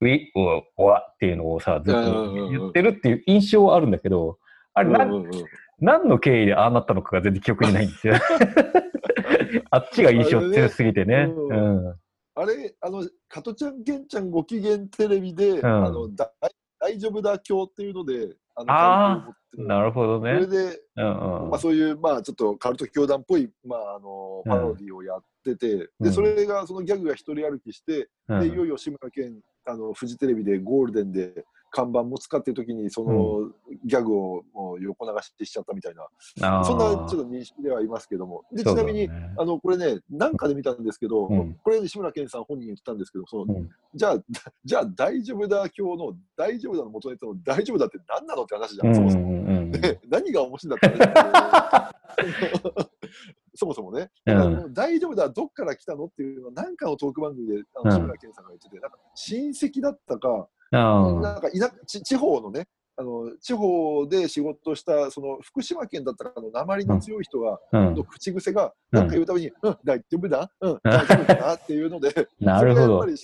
ウィ、ウォ、ワっていうのをさ、ずっと言ってるっていう印象はあるんだけど、あれ、なんうんうんうん何の経緯でああなったのかが全然記憶にないんですよ。あっちが印象強すぎてねうん。あれ、あの、加トちゃん、けんちゃんご機嫌テレビで、ん。あのだ大丈夫だ今日っていうので、あのなるほどそれね。で、うんうんまあ、そういう、まあ、ちょっとカルト教団っぽい、まあ、あのうん。パロディをやってて、うん。でそれが、そのギャグが一人歩きして、うん。でいよいよ志村けん、あのフジテレビでゴールデンで看板も使ってる時に、そのギャグをもう横流ししちゃったみたいな、あー。そんなちょっと認識ではいますけども、でね。ちなみに、あのこれね、なんかで見たんですけど、うん。これ、志村けんさん本人言ってたんですけど、そのうん。じゃあ、じゃあ大丈夫だ今日の大丈夫だの元ネタの大丈夫だって何なのって話じゃん、うんそもそも。うんうんで何が面白いんだって話 そもそもね、大丈夫だ、どっから来たのっていうのは、何かのトーク番組であうん。の志村けんさんが言ってて、なんか親戚だったか、あなんかいなち地方のね、あの地方で仕事したその福島県だったかの鉛の強い人が、ーうん。の口癖が、うんなんか言うたびに、うん、大丈夫だ、うん、大丈夫だ？なっていうので、なるほど。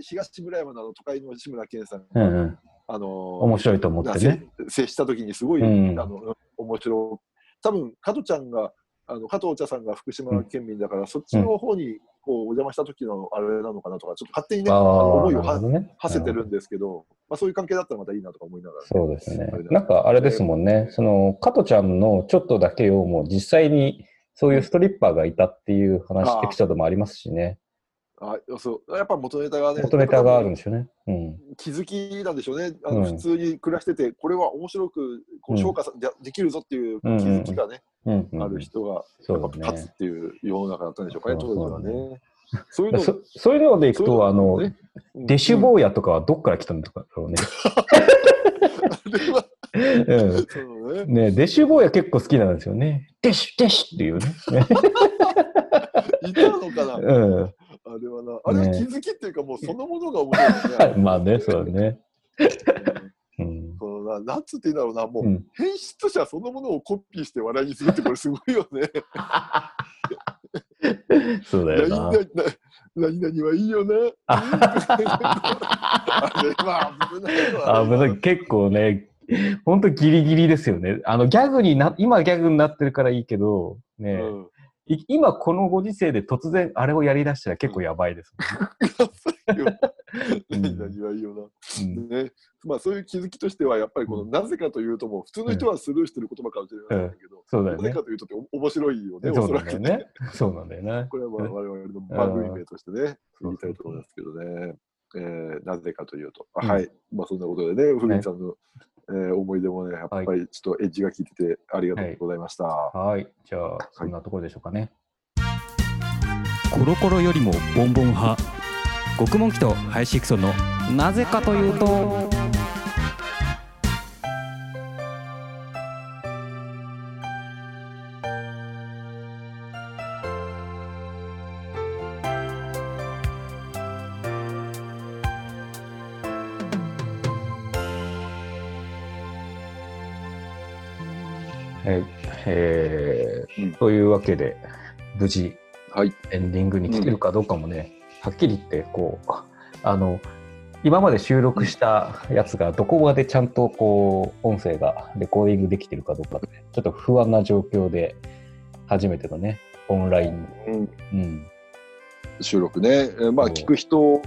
東村山の都会の志村けんさんうんうん。あの面白いと思ってね。接した時にすごい、うん。あの面白い。多分加藤ちゃんが、あの加藤茶さんが福島県民だから、そっちの方にこうお邪魔した時のあれなのかなとか、ちょっと勝手にね、思いをはね。馳せてるんですけど、まあ、そういう関係だったらまたいいなとか思いながら、そうですね。なんかあれですもんね、その、加トちゃんのちょっとだけをもう実際にそういうストリッパーがいたっていう話、エピソードもありますしね。あそうやっぱ元ネタがね、元ネタがあるんでしょうね。うん。気づきなんでしょうね、あうんの普通に暮らしてて、これは面白くこううん評価さでできるぞっていう気うんづきがね、うん、うん。ある人がやっぱそうだね勝つっていう世の中だったんでしょうかね、そう当時はね。そういうのそそういうのでいくと、あの、ねデシュボーヤとかはどっから来たんだろうね。うんねねデシュボーヤ結構好きなんですよね。デシュ、デシュっていうね。いたのかな、うん。あれはな。あれはね気づきっていうか、もうそのものが面白いよね。まあね、そうだね。そのななんつって言うんだろうな、もう、うん編出者そのものをコピーして笑いにするってこれすごいよね。そうだよな。何々はいいよな。あれは危ないわ。あ危ない結構ね、ほんとギリギリですよね。あの、ギャグにな、今ギャグになってるからいいけど、ね、うんい今このご時世で突然あれをやり出したら結構やばいですね。ね、まあそういう気づきとしてはやっぱりこのなぜかというともう普通の人はスルーしてる言葉かもしれないんだけど、そうだよね。なぜか。というとってお面白いよね、おそらくね。なんだよね。そうなんだよね。これはまあ我々の番組名としてね、うん。言いたいと思いますけどね。えーなぜかというと、はい、まあそんなことでね、ふみさんの、えー思い出もね、やっぱりちょっとエッジが効いててありがとうございました。はい。じゃあ、そんなところでしょうかね。コロコロよりもボンボン派獄門記と林育村のなぜかというとというわけで、無事、はい。エンディングに来てるかどうかもね、はっきり言って、こう、あの、今まで収録したやつがどこまでちゃんとこう、音声がレコーディングできてるかどうかって、ちょっと不安な状況で、初めてのね、オンライン。うんうん。収録ね、えーまあ聞く人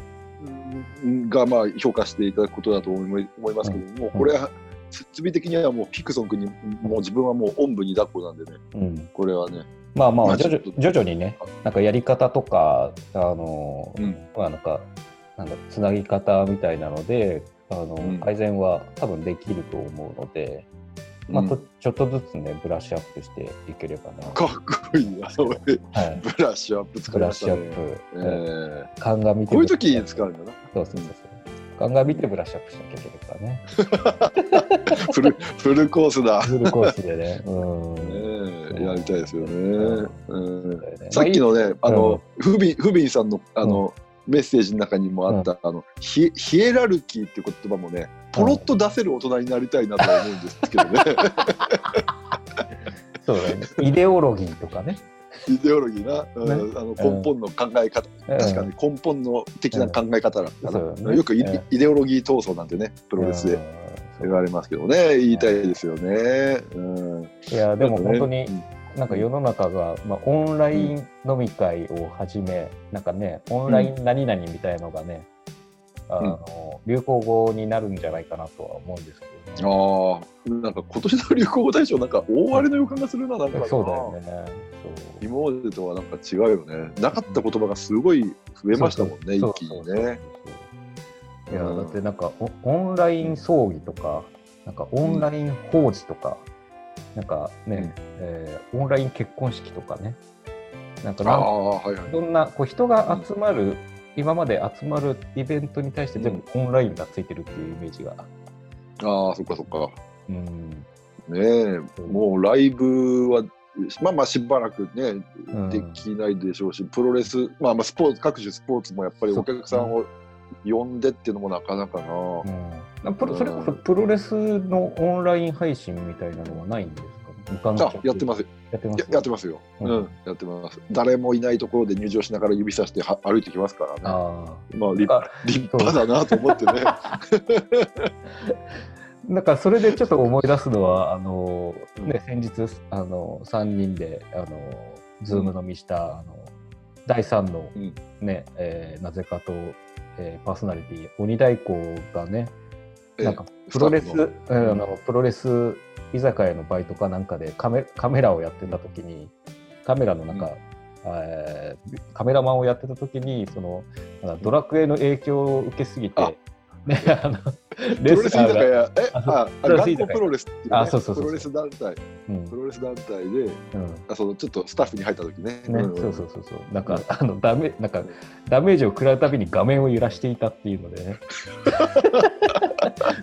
うんがまあ評価していただくことだと思いますけども、うんこれは設備的にはもうピクソン君にもう自分はもうおんぶに抱っこなんでね、うん。これはね、まあまあ、徐々徐々にね、なんかやり方とか、あの、うんなんか、なんだ、つなぎ方みたいなので、あの、うん改善は多分できると思うので、まあ、ちょっとずつね、ブラッシュアップしていければな。かっこいいな、それはい。ブラッシュアップ使ブラッ。シュアップ。えうんー鑑みてこういう時に。使うんだな。そうそうそうそう。鑑みてブラッシュアップしなきゃいけないからね。フルフルコースだ。フルコースでね。うん。ねえやりたいですよね。うんねさっきのね、あうんの、フビン、フビンさんの、あの、メッセージの中にもあった、あの、ヒヒエラルキーって言葉もね、ポロッと出せる大人になりたいなとは思うんですけどね。そうだよね。イデオロギーとかね。イデオロギーな、うんねあの根本の考え方、うん。確かに根本の的な考え方だったな、そうだね。よくイ,、デオロギー闘争なんてね、プロレスでうん。言われますけどね、言いたいですよね。うん、いや、でも本当にう、ん。なんか世の中が、まあ、オンライン飲み会をはじめ、なんかね、オンライン何々みたいのがね、あの流行語になるんじゃないかなとは思うんですけど。ね。ああ、なんか今年の流行語大賞、なんか大荒れの予感がするな、なんかなそうだよね。今までとはなんか違うよね。なかった言葉がすごい増えましたもんね、そう一気にね。いや、うんだってなんかオオンライン葬儀とか、なんかオンライン法事とか、なんかね、うんえーオンライン結婚式とかね、なんかはいはいんなこう人が集まる、今まで集まるイベントに対して全部オンラインがついてるっていうイメージが。ああ、そっかそっか。うんねえ、もうライブは、まあまあしばらくね、うんできないでしょうし、プロレス、まあまあスポーツ、各種スポーツもやっぱりお客さんを呼んでっていうのもなかなかな。うんプロそれこそプロレスのオンライン配信みたいなのはないんです。他のあ、やってます。やってますややってますよ。ううんん、やってます。誰もいないところで入場しながら指さしては歩いてきますからね。あまあ、立派だなと思ってね。なんかそれでちょっと思い出すのは、あのうんね、先日あの3人であのズーム飲みした、あの第3の、うんねえーなぜかと、えーパーソナリティ鬼太鼓がねなんかプロレス、あのプロレス居酒屋のバイトかなんかでカメカメラをやってた時にカメラのなん。か、えーカメラマンをやってた時にそのドラクエの影響を受けすぎて、あ。ね、あのプロレス居酒屋、え、ああ、プロレス居酒屋。あ頑固プロレスっていう、そうそうプロレス団体、うん。プロレス団体で、うん。あそのちょっとスタッフに入った時ね。ね、うん。そうそうそうそう。なんかあのダメなんかダメージを食らうたびに画面を揺らしていたっていうのでね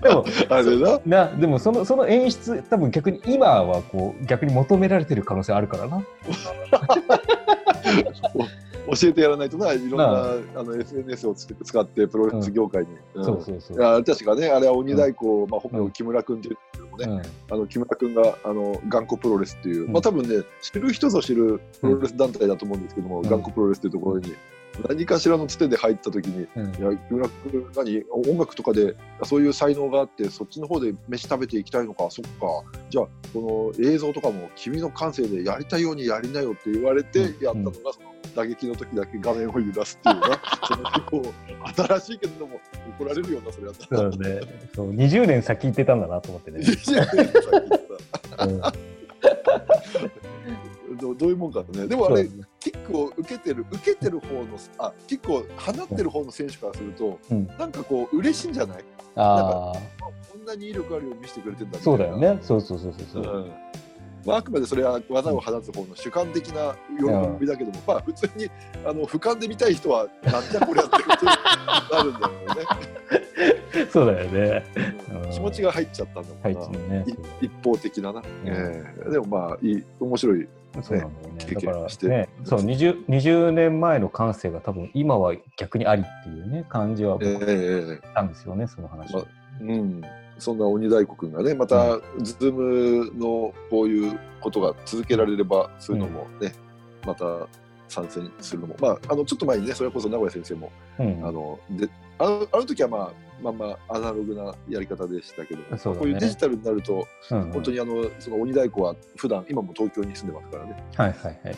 でも あれな。なでもそのその演出多分逆に今はこう逆に求められてる可能性あるからな。教えてやらないとな、いろんななあの SNS をつ使ってプロレス業界に。うん。そうそうそう。いや確かね、あれは鬼太鼓、まあ、本うん。名木村君っていうけどもね、うん。あの木村君があの頑固プロレスっていう、うん。まあ多分ね、知る人ぞ知るプロレス団体だと思うんですけども、うん。頑固プロレスっていうところに、何かしらのつてで入った時に、うん。いや木村君、何、音楽とかでそういう才能があって、そっちの方で飯食べていきたいのか、そっか、じゃあ、この映像とかも君の感性でやりたいようにやりなよって言われてうん。やったのが、その打撃の時だけ画面を揺らすっていうね、その結構新しいけれども、怒られるような、それやったら。そうね。そう20年先行ってたんだなと思ってね、どういうもんかね。でもあれ、キックを受けてる、受けてる方の、あ、キックを放ってる方の選手からすると、うん。なんかこう、嬉しいんじゃない？ああこんなに威力あるように見せてくれてんだそうだよ。ね。そうそうそうそうそう、うん。まあ、あくまでそれは技を放つ方の主観的な喜びだけども、まあ普通にあの俯瞰で見たい人はなんじゃこりゃってことになるんだよね。そうだよね。うん。うん。気持ちが入っちゃったんだはいもんな。ね。い一方的なな、ええでもまあいい面白いそうなんだよね。経だからね、そう 20, 20年前の感性が多分今は逆にありっていうね感じは僕ええはええ。したんですよね、その話。まうん、そんな鬼太鼓君がねまた、ズームのこういうことが続けられればそういうのもね、また参戦するのも。まああのちょっと前にねそれこそ名古屋先生もうん。あのであのあの時はまあまあまあアナログなやり方でしたけど、ね。こういうデジタルになるとうんうん。本当にあのその鬼太鼓は普段今も東京に住んでますからね、はいはいはい。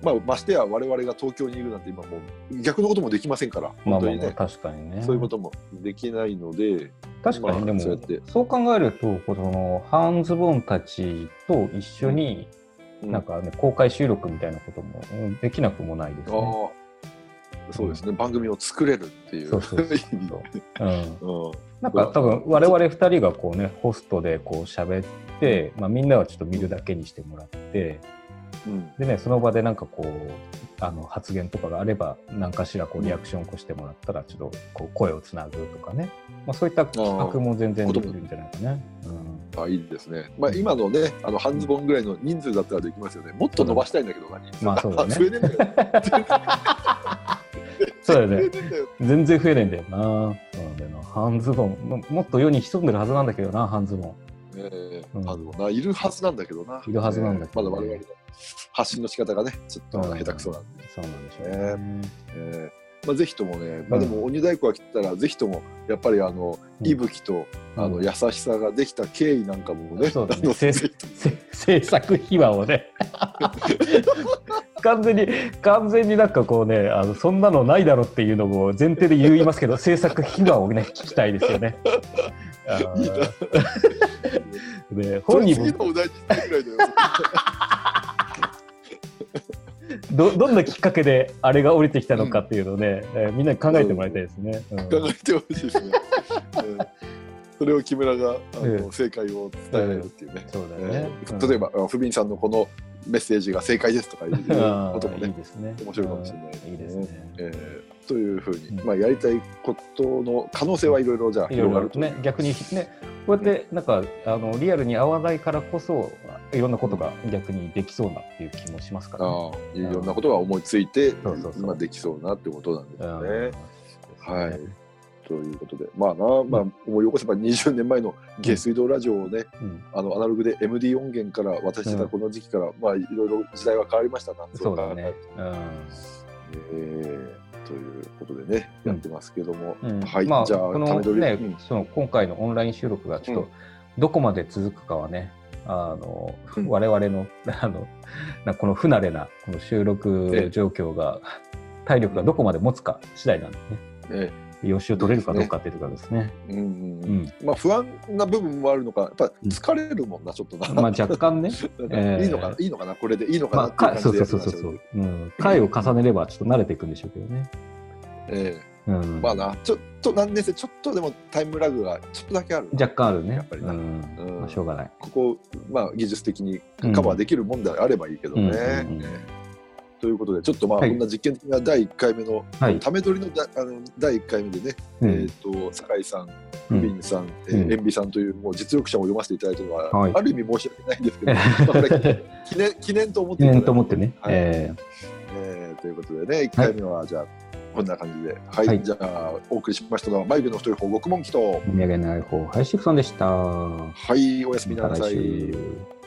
まあ、ましてや我々が東京にいるなんて今もう逆のこともできませんから本当にね、まあ確かにね。そういうこともできないので、確かにでも、まあそうやって。そう考えるとこの半ズボンたちと一緒に、うん。なんかね公開収録みたいなこともうんできなくもないですね。そうですね、番組を作れるっていう。そうそうそうう。うん。うん。なんか多分我々2人がこうねホストでこう喋って、まあ、みんなはちょっと見るだけにしてもらってうん。でねその場でなんかこうあの発言とかがあれば何かしらこうリアクションを起こしてもらったらちょっとこう声をつなぐとかね、まあ、そういった企画も全然できるんじゃないかね。うん。あいいですね、まあ、今のねあの半ズボンぐらいの人数だったらできますよね。もっと伸ばしたいんだけどな人数まあそうだね。増えねえんだよ そうだよね。全然増えないんだよな。そうなんだよな半ズボン。ももっと世に潜んでるはずなんだけどな半ズボン。ええうん。ないるはずなんだけどな。いるはずなんだけどね。ええまだ我々の発信の仕方がねちょっと下手くそなんで、そうなんでしょうね。え。え。まあ、ぜひともね、まあ、でも鬼太鼓が来たらぜひともやっぱりあのうん。息吹と、あのうん優しさができた経緯なんかもね、そうだね。制作秘話をね 完全に完全になんかこうねあのそんなのないだろっていうのを前提で言いますけど 制作秘話をね聞きたいですよね。いいなで本人次も。どどんなきっかけであれが降りてきたのかっていうのをね、えーみんなに考えてもらいたいですね。うん考えてほしいですね。うんそれを木村があえの正解を伝えるっていうね。そうだよねえ。ー例えば、あふびんさんのこのメッセージが正解ですとかいうこともねいい、ですね。面白いかもしれないうんいいですね。えーというふうに、うんまあ、やりたいことの可能性はいろいろじゃあいろい広がると。ろね、逆にね、こうやってなんかあのリアルに合わないからこそ、いろんなことが逆にできそうなっていう気もしますから、ね。いろんなことが思いついて、まあ、できそうなってことなんですね。はい。ということで、まあな、まあ、思い起こせば20年前の下水道ラジオをね、うん、あのアナログで MD 音源から渡してたこの時期から、まあいろいろ時代は変わりましたな。そうだね。えーということでね、やってますけども、うん。はい、まあ、じゃあ、このね、うん。その今回のオンライン収録がちょっと、うん。どこまで続くかはね、あの、うん。我々の、あの、なこの不慣れな、この収録状況が、体力がどこまで持つか次第なんでね。ね予習取れるかどうかっていうところですね。うん。まあ不安な部分もあるのか、やっぱ疲れるもんな、ちょっとな。まあ若干ね、いいのかな、いいのかな、これでいいのかまあ、なって感じでそうそうそうそう、うん。回を重ねればちょっと慣れていくんでしょうけどね。えうんえ。まあな、ちょっと何年生、ちょっとでもタイムラグがちょっとだけある。若干あるね。やっぱりなうん。うんまあ、しょうがない。ここ、まあ、技術的にカバーできるもんであればいいけどね。ということで、ちょっとまあ、はい。こんな実験的な第1回目の、はい。ため撮りのだあの第1回目でね、うん。えっ、と、酒井さん、ビンさん、ん。ー、塩ビさんというもう実力者を読ませていただいたのは、はい。ある意味申し訳ないんですけど、記念 記念と思って記念と思ってね。はい。ええーということでね、1回目はじゃあ、こんな感じで、はい、はい。じゃあ、お送りしましたのは、眉毛の太い方、獄門記と、ー、お土産ない方、林クソンでした。はい、おやすみなさい。